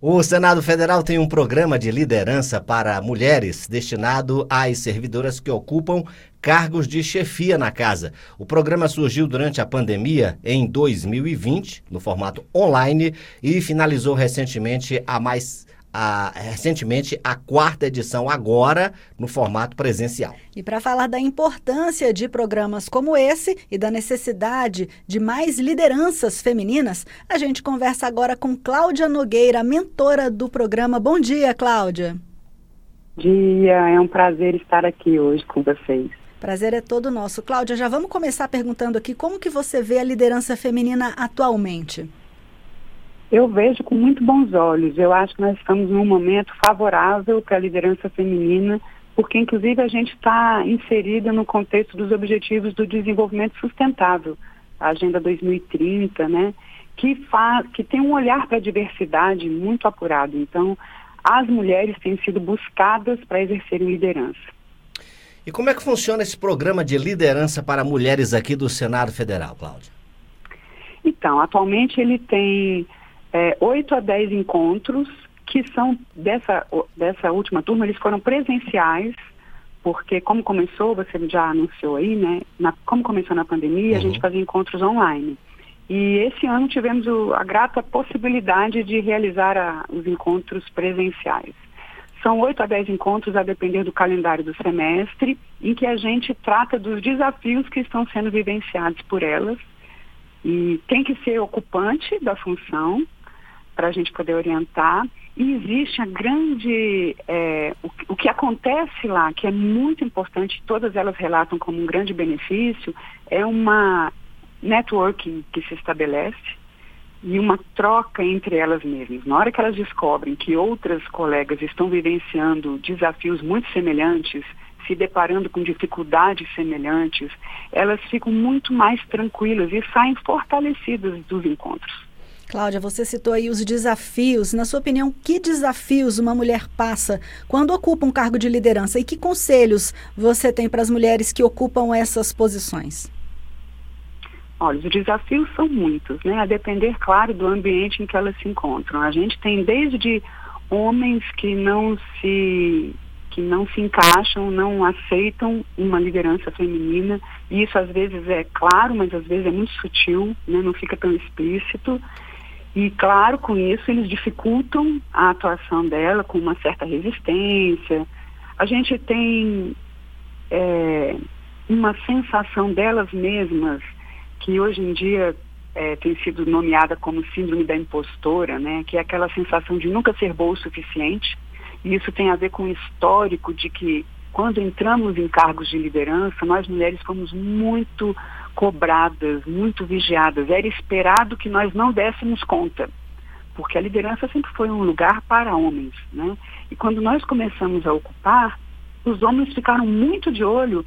O Senado Federal tem um programa de liderança para mulheres destinado às servidoras que ocupam cargos de chefia na casa. O programa surgiu durante a pandemia em 2020, no formato online, e finalizou recentemente a mais a, recentemente a quarta edição, agora no formato presencial. E para falar da importância de programas como esse e da necessidade de mais lideranças femininas, a gente conversa agora com Cláudia Nogueira, mentora do programa. Bom dia, Cláudia. Bom dia, é um prazer estar aqui hoje com vocês. Prazer é todo nosso. Cláudia, já vamos começar perguntando aqui como que você vê a liderança feminina atualmente? Eu vejo com muito bons olhos. Eu acho que nós estamos num momento favorável para a liderança feminina, porque inclusive a gente está inserida no contexto dos Objetivos do Desenvolvimento Sustentável, a Agenda 2030, né? Que, faz, que tem um olhar para a diversidade muito apurado. Então, as mulheres têm sido buscadas para exercerem liderança. E como é que funciona esse programa de liderança para mulheres aqui do Senado Federal, Cláudia? Então, atualmente ele tem é, 8 a 10 encontros que são dessa, dessa última turma, eles foram presenciais, porque como começou, você já anunciou aí, né? Na, como começou na pandemia, uhum. a gente uhum. fazia encontros online. E esse ano tivemos o, a grata possibilidade de realizar a, os encontros presenciais. São oito a dez encontros, a depender do calendário do semestre, em que a gente trata dos desafios que estão sendo vivenciados por elas. E tem que ser ocupante da função, para a gente poder orientar. E existe a grande. É, o, o, que acontece lá, que é muito importante, todas elas relatam como um grande benefício, é uma networking que se estabelece e uma troca entre elas mesmas. Na hora que elas descobrem que outras colegas estão vivenciando desafios muito semelhantes, se deparando com dificuldades semelhantes, elas ficam muito mais tranquilas e saem fortalecidas dos encontros. Cláudia, você citou aí os desafios. Na sua opinião, que desafios uma mulher passa quando ocupa um cargo de liderança e que conselhos você tem para as mulheres que ocupam essas posições? Olha, os desafios são muitos, né? A depender, claro, do ambiente em que elas se encontram. A gente tem desde homens que não se que não se encaixam, não aceitam uma liderança feminina. E isso às vezes é claro, mas às vezes é muito sutil, né? não fica tão explícito. E, claro, com isso eles dificultam a atuação dela com uma certa resistência. A gente tem é, uma sensação delas mesmas que hoje em dia é, tem sido nomeada como síndrome da impostora, né? que é aquela sensação de nunca ser boa o suficiente. E isso tem a ver com o histórico de que quando entramos em cargos de liderança, nós mulheres fomos muito cobradas, muito vigiadas. Era esperado que nós não dessemos conta, porque a liderança sempre foi um lugar para homens. Né? E quando nós começamos a ocupar, os homens ficaram muito de olho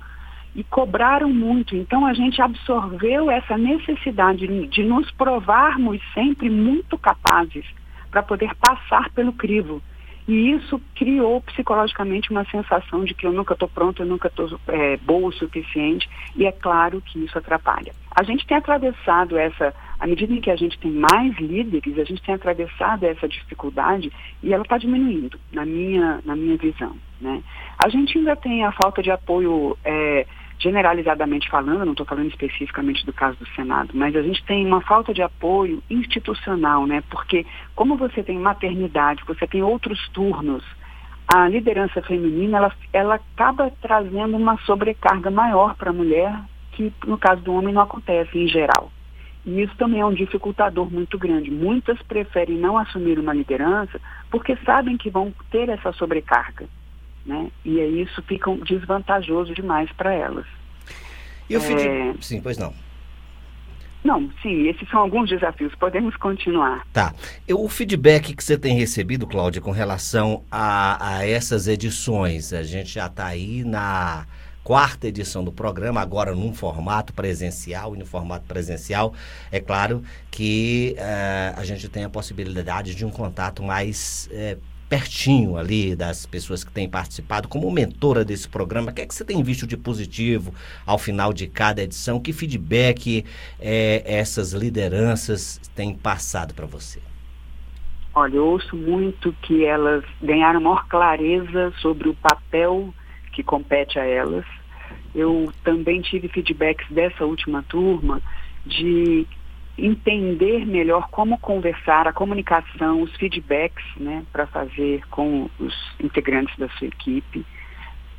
e cobraram muito. Então a gente absorveu essa necessidade de nos provarmos sempre muito capazes para poder passar pelo crivo. E isso criou psicologicamente uma sensação de que eu nunca estou pronto, eu nunca estou é, boa o suficiente, e é claro que isso atrapalha. A gente tem atravessado essa, à medida em que a gente tem mais líderes, a gente tem atravessado essa dificuldade e ela está diminuindo, na minha, na minha visão. Né? A gente ainda tem a falta de apoio. É, generalizadamente falando, não estou falando especificamente do caso do Senado, mas a gente tem uma falta de apoio institucional, né? Porque como você tem maternidade, você tem outros turnos, a liderança feminina ela, ela acaba trazendo uma sobrecarga maior para a mulher, que no caso do homem não acontece em geral. E isso também é um dificultador muito grande. Muitas preferem não assumir uma liderança porque sabem que vão ter essa sobrecarga né? E aí isso fica desvantajoso demais para elas. E o é... Sim, pois não. Não, sim, esses são alguns desafios. Podemos continuar. Tá. O feedback que você tem recebido, Cláudia, com relação a, a essas edições, a gente já está aí na quarta edição do programa, agora num formato presencial, e no formato presencial, é claro que uh, a gente tem a possibilidade de um contato mais uh, pertinho ali das pessoas que têm participado, como mentora desse programa, o que é que você tem visto de positivo ao final de cada edição? Que feedback é, essas lideranças têm passado para você? Olha, eu ouço muito que elas ganharam maior clareza sobre o papel que compete a elas. Eu também tive feedbacks dessa última turma de entender melhor como conversar, a comunicação, os feedbacks, né, para fazer com os integrantes da sua equipe.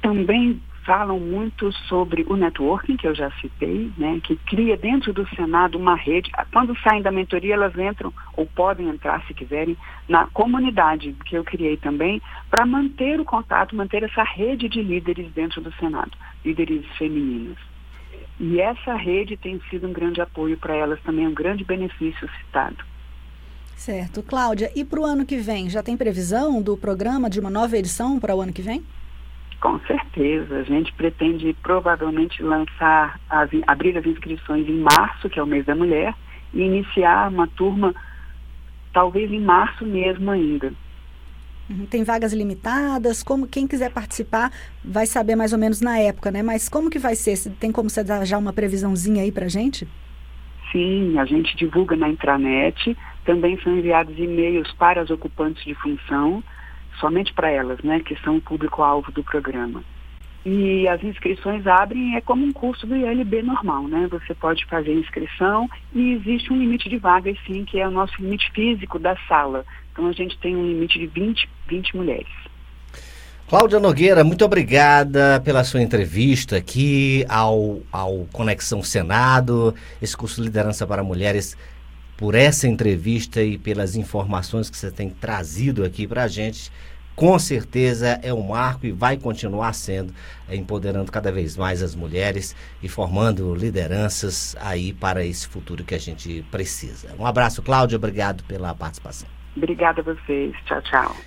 Também falam muito sobre o networking, que eu já citei, né, que cria dentro do Senado uma rede. Quando saem da mentoria, elas entram, ou podem entrar, se quiserem, na comunidade que eu criei também, para manter o contato, manter essa rede de líderes dentro do Senado, líderes femininas. E essa rede tem sido um grande apoio para elas também, um grande benefício citado. Certo. Cláudia, e para o ano que vem, já tem previsão do programa de uma nova edição para o ano que vem? Com certeza. A gente pretende provavelmente lançar, as, abrir as inscrições em março, que é o mês da mulher, e iniciar uma turma talvez em março mesmo ainda. Tem vagas limitadas? Como quem quiser participar vai saber mais ou menos na época, né? Mas como que vai ser? Tem como você dar já uma previsãozinha aí para gente? Sim, a gente divulga na intranet. Também são enviados e-mails para as ocupantes de função somente para elas, né, que são o público-alvo do programa. E as inscrições abrem, é como um curso do ILB normal, né? Você pode fazer inscrição e existe um limite de vagas, sim, que é o nosso limite físico da sala. Então a gente tem um limite de 20, 20 mulheres. Cláudia Nogueira, muito obrigada pela sua entrevista aqui ao, ao Conexão Senado, esse curso de liderança para mulheres, por essa entrevista e pelas informações que você tem trazido aqui para a gente com certeza é um marco e vai continuar sendo, é, empoderando cada vez mais as mulheres e formando lideranças aí para esse futuro que a gente precisa. Um abraço, Cláudia, obrigado pela participação. Obrigada a vocês. Tchau, tchau.